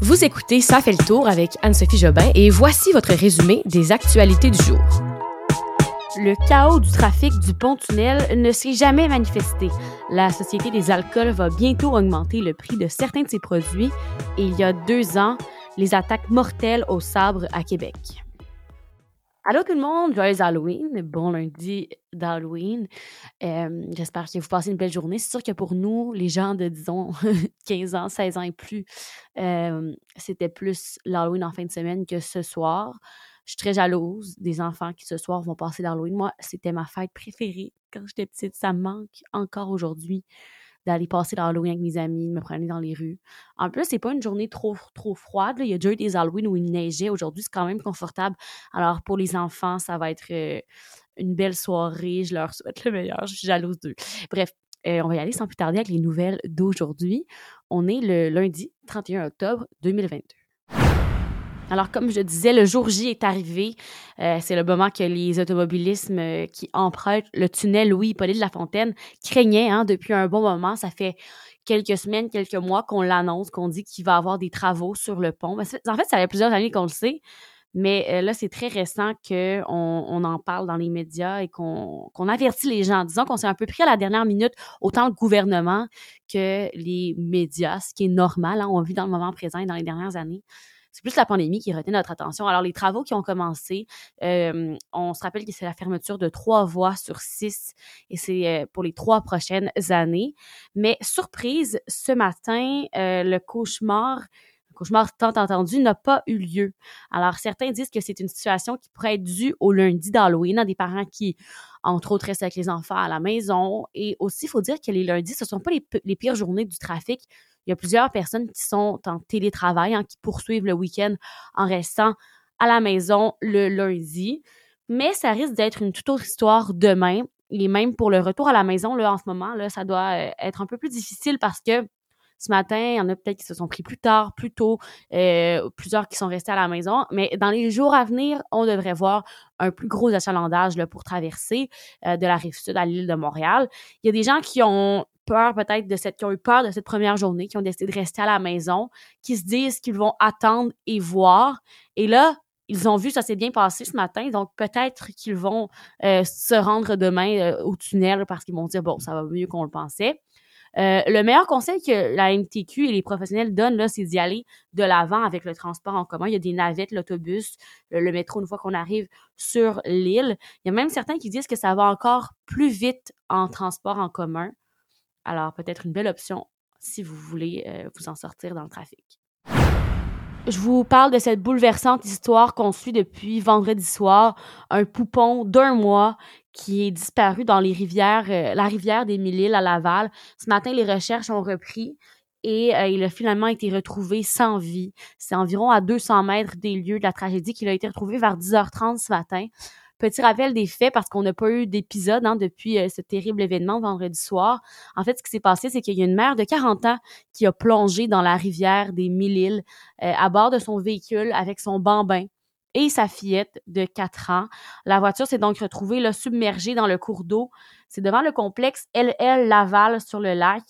Vous écoutez Ça fait le tour avec Anne-Sophie Jobin et voici votre résumé des actualités du jour. Le chaos du trafic du pont-tunnel ne s'est jamais manifesté. La Société des alcools va bientôt augmenter le prix de certains de ses produits et il y a deux ans, les attaques mortelles au sabre à Québec. Allô tout le monde, joyeux Halloween, bon lundi d'Halloween. J'espère que vous passez une belle journée. C'est sûr que pour nous, les gens de, disons, 15 ans, 16 ans et plus, c'était plus l'Halloween en fin de semaine que ce soir. Je suis très jalouse des enfants qui ce soir vont passer l'Halloween. Moi, c'était ma fête préférée quand j'étais petite. Ça me manque encore aujourd'hui d'aller passer l'Halloween avec mes amis, de me promener dans les rues. En plus, c'est pas une journée trop, trop froide. Il y a déjà eu des Halloween où il neigeait. Aujourd'hui, c'est quand même confortable. Alors, pour les enfants, ça va être euh, une belle soirée. Je leur souhaite le meilleur. Je suis jalouse d'eux. Bref, euh, on va y aller sans plus tarder avec les nouvelles d'aujourd'hui. On est le lundi 31 octobre 2022. Alors, comme je disais, le jour J est arrivé. Euh, c'est le moment que les automobilistes euh, qui empruntent le tunnel Louis-Hippolyte de la Fontaine craignaient hein, depuis un bon moment. Ça fait quelques semaines, quelques mois qu'on l'annonce, qu'on dit qu'il va y avoir des travaux sur le pont. En fait, ça fait plusieurs années qu'on le sait. Mais euh, là, c'est très récent qu'on on en parle dans les médias et qu'on avertit les gens. Disons qu'on s'est un peu pris à la dernière minute, autant le gouvernement que les médias, ce qui est normal. Hein, on vit dans le moment présent et dans les dernières années c'est plus la pandémie qui retient notre attention. Alors, les travaux qui ont commencé, euh, on se rappelle que c'est la fermeture de trois voies sur six et c'est euh, pour les trois prochaines années. Mais surprise, ce matin, euh, le cauchemar le cauchemar tant entendu n'a pas eu lieu. Alors, certains disent que c'est une situation qui pourrait être due au lundi d'Halloween, à des parents qui, entre autres, restent avec les enfants à la maison. Et aussi, il faut dire que les lundis, ce ne sont pas les, pires journées du trafic. Il y a plusieurs personnes qui sont en télétravail, hein, qui poursuivent le week-end en restant à la maison le lundi. Mais ça risque d'être une toute autre histoire demain. Et même pour le retour à la maison, là, en ce moment, là, ça doit euh, être un peu plus difficile parce que ce matin, il y en a peut-être qui se sont pris plus tard, plus tôt, euh, plusieurs qui sont restés à la maison. Mais dans les jours à venir, on devrait voir un plus gros achalandage là, pour traverser euh, de la rive sud à l'île de Montréal. Il y a des gens qui ont peur peut-être de cette, qui ont eu peur de cette première journée, qui ont décidé de rester à la maison, qui se disent qu'ils vont attendre et voir. Et là, ils ont vu ça s'est bien passé ce matin, donc peut-être qu'ils vont euh, se rendre demain euh, au tunnel parce qu'ils vont dire bon, ça va mieux qu'on le pensait. Euh, le meilleur conseil que la MTQ et les professionnels donnent, c'est d'y aller de l'avant avec le transport en commun. Il y a des navettes, l'autobus, le, métro, une fois qu'on arrive sur l'île. Il y a même certains qui disent que ça va encore plus vite en transport en commun. Alors, peut-être une belle option si vous voulez euh, vous en sortir dans le trafic. Je vous parle de cette bouleversante histoire qu'on suit depuis vendredi soir. Un poupon d'un mois qui est disparu dans les rivières, euh, la rivière des Mille-Îles à Laval. Ce matin, les recherches ont repris et euh, il a finalement été retrouvé sans vie. C'est environ à 200 mètres des lieux de la tragédie qu'il a été retrouvé vers 10h30 ce matin. Petit rappel des faits, parce qu'on n'a pas eu d'épisode hein, depuis euh, ce terrible événement vendredi soir. En fait, ce qui s'est passé, c'est qu'il y a une mère de 40 ans qui a plongé dans la rivière des Mille-Îles euh, à bord de son véhicule avec son bambin et sa fillette de 4 ans. La voiture s'est donc retrouvée là, submergée dans le cours d'eau. C'est devant le complexe LL Laval sur le lac.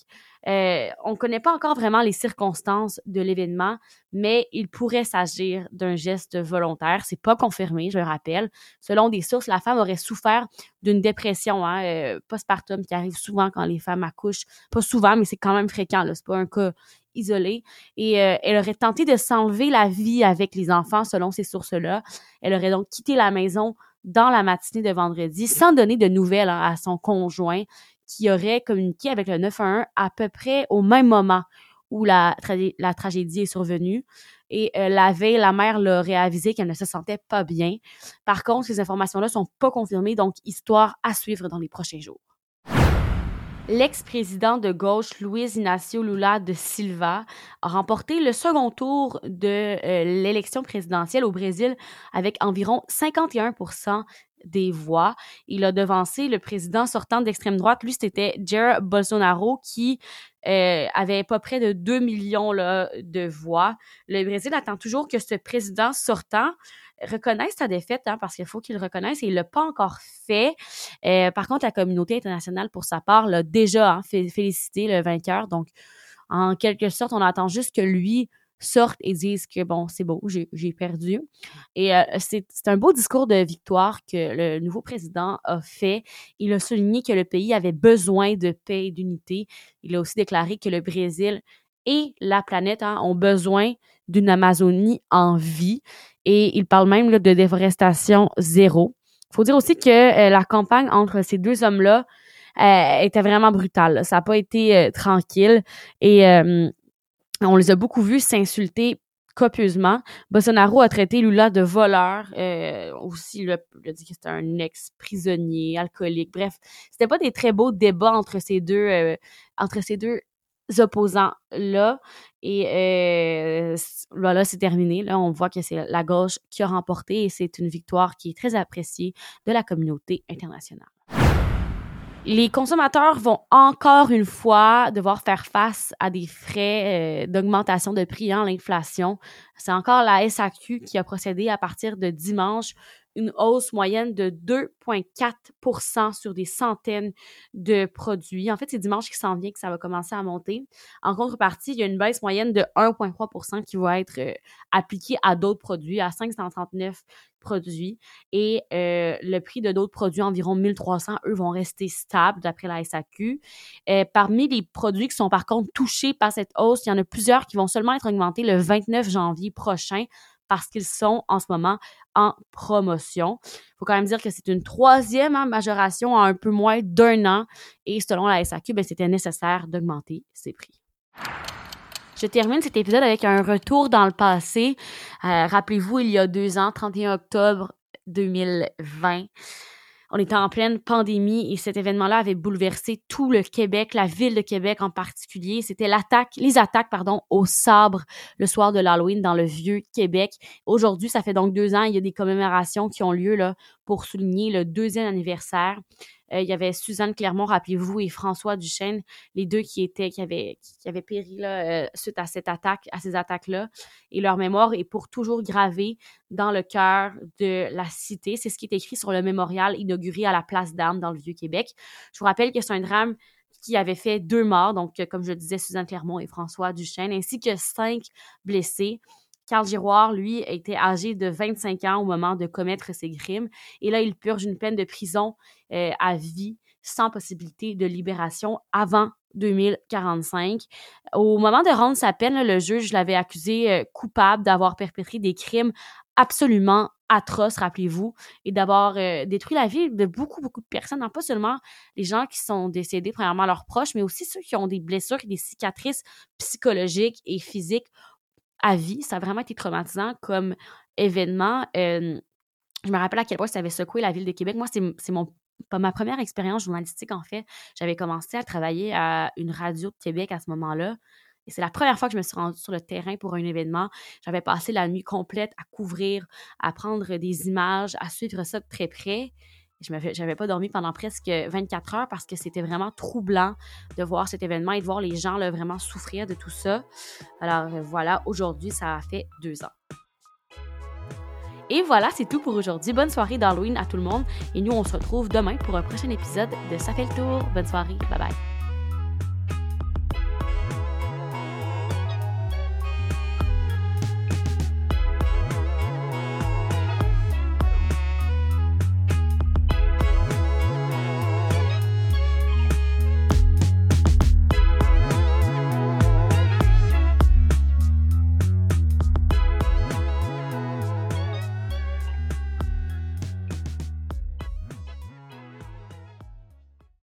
Euh, on ne connaît pas encore vraiment les circonstances de l'événement, mais il pourrait s'agir d'un geste volontaire. C'est pas confirmé, je le rappelle. Selon des sources, la femme aurait souffert d'une dépression hein, euh, postpartum qui arrive souvent quand les femmes accouchent. Pas souvent, mais c'est quand même fréquent. C'est pas un cas isolé. Et euh, elle aurait tenté de s'enlever la vie avec les enfants, selon ces sources-là. Elle aurait donc quitté la maison dans la matinée de vendredi sans donner de nouvelles hein, à son conjoint qui aurait communiqué avec le 911 à peu près au même moment où la, la tragédie est survenue. Et euh, la veille, la mère l'aurait avisé qu'elle ne se sentait pas bien. Par contre, ces informations-là sont pas confirmées, donc histoire à suivre dans les prochains jours. L'ex-président de gauche Luiz Inácio Lula de Silva a remporté le second tour de euh, l'élection présidentielle au Brésil avec environ 51 des voix. Il a devancé le président sortant d'extrême droite. Lui, c'était Jair Bolsonaro qui euh, avait pas près de 2 millions de voix. Le Brésil attend toujours que ce président sortant reconnaisse sa défaite, hein, parce qu'il faut qu'il le reconnaisse et il l'a pas encore fait. Euh, par contre, la communauté internationale, pour sa part, l'a déjà hein, félicité le vainqueur. Donc, en quelque sorte, on attend juste que lui sortent et disent que bon, c'est beau, j'ai perdu. Et euh, c'est un beau discours de victoire que le nouveau président a fait. Il a souligné que le pays avait besoin de paix et d'unité. Il a aussi déclaré que le Brésil et la planète hein, ont besoin d'une Amazonie en vie. Et il parle même de déforestation zéro. Il faut dire aussi que euh, la campagne entre ces deux hommes-là euh, était vraiment brutale. Ça n'a pas été euh, tranquille. Et on les a beaucoup vus s'insulter copieusement. Bolsonaro a traité Lula de voleur. aussi, il a, dit que c'était un ex-prisonnier, alcoolique. Bref, c'était pas des très beaux débats entre ces deux, entre ces deux opposants-là. Et euh, voilà, c'est terminé. Là, on voit que c'est la gauche qui a remporté et c'est une victoire qui est très appréciée de la communauté internationale. Les consommateurs vont encore une fois devoir faire face à des frais euh, d'augmentation de prix, en hein, l'inflation. C'est encore la SAQ qui a procédé à partir de dimanche une hausse moyenne de 2,4% sur des centaines de produits. En fait, c'est dimanche qui s'en vient que ça va commencer à monter. En contrepartie, il y a une baisse moyenne de 1,3% qui va être euh, appliquée à d'autres produits, à 539 produits. Et euh, le prix de d'autres produits, environ 1300, eux, vont rester stables d'après la SAQ. Euh, parmi les produits qui sont par contre touchés par cette hausse, il y en a plusieurs qui vont seulement être augmentés le 29 janvier prochain parce qu'ils sont en ce moment en promotion. Il faut quand même dire que c'est une troisième hein, majoration en un peu moins d'un an et selon la SAQ, ben, c'était nécessaire d'augmenter ces prix. Je termine cet épisode avec un retour dans le passé. Euh, rappelez-vous, il y a deux ans, 31 octobre 2020, on était en pleine pandémie et cet événement-là avait bouleversé tout le Québec, la ville de Québec en particulier. C'était l'attaque, les attaques, pardon, au sabre le soir de l'Halloween dans le vieux Québec. Aujourd'hui, ça fait donc deux ans, il y a des commémorations qui ont lieu là pour souligner le deuxième anniversaire. Euh, il y avait Suzanne Clermont, rappelez-vous, et François Duchesne, les deux qui avaient, qui péri euh, suite à à ces attaques-là. Et leur mémoire est pour toujours gravée dans le cœur de la cité. C'est ce qui est écrit sur le mémorial inauguré à la place d'Armes dans le Vieux-Québec. Je vous rappelle que c'est un drame qui avait fait deux morts, donc comme je le disais, Suzanne Clermont et François Duchesne, ainsi que cinq blessés. Carl Giroir, lui, était âgé de 25 ans au moment de commettre ses crimes. Et là, il purge une peine de prison euh, à vie sans possibilité de libération avant 2045. Au moment de rendre sa peine, le juge l'avait accusé euh, coupable d'avoir perpétré des crimes absolument atroces, rappelez-vous, et d'avoir euh, détruit la vie de beaucoup, beaucoup de personnes, non pas seulement les gens qui sont décédés, premièrement leurs proches, mais aussi ceux qui ont des blessures et des cicatrices psychologiques et physiques à vie. Ça a vraiment été traumatisant comme événement. je me rappelle à quel point ça avait secoué la ville de Québec. Moi, c'est mon ma première expérience journalistique, en fait. J'avais commencé à travailler à une radio de Québec à ce moment-là. Et c'est la première fois que je me suis rendue sur le terrain pour un événement. J'avais passé la nuit complète à couvrir, à prendre des images, à suivre ça de très près. Je n'avais pas dormi pendant presque 24 heures parce que c'était vraiment troublant de voir cet événement et de voir les gens là, vraiment souffrir de tout ça. Alors euh, voilà, aujourd'hui, ça a fait deux ans. Et voilà, c'est tout pour aujourd'hui. Bonne soirée d'Halloween à tout le monde. Et nous, on se retrouve demain pour un prochain épisode de Ça fait le tour. Bonne soirée. Bye bye.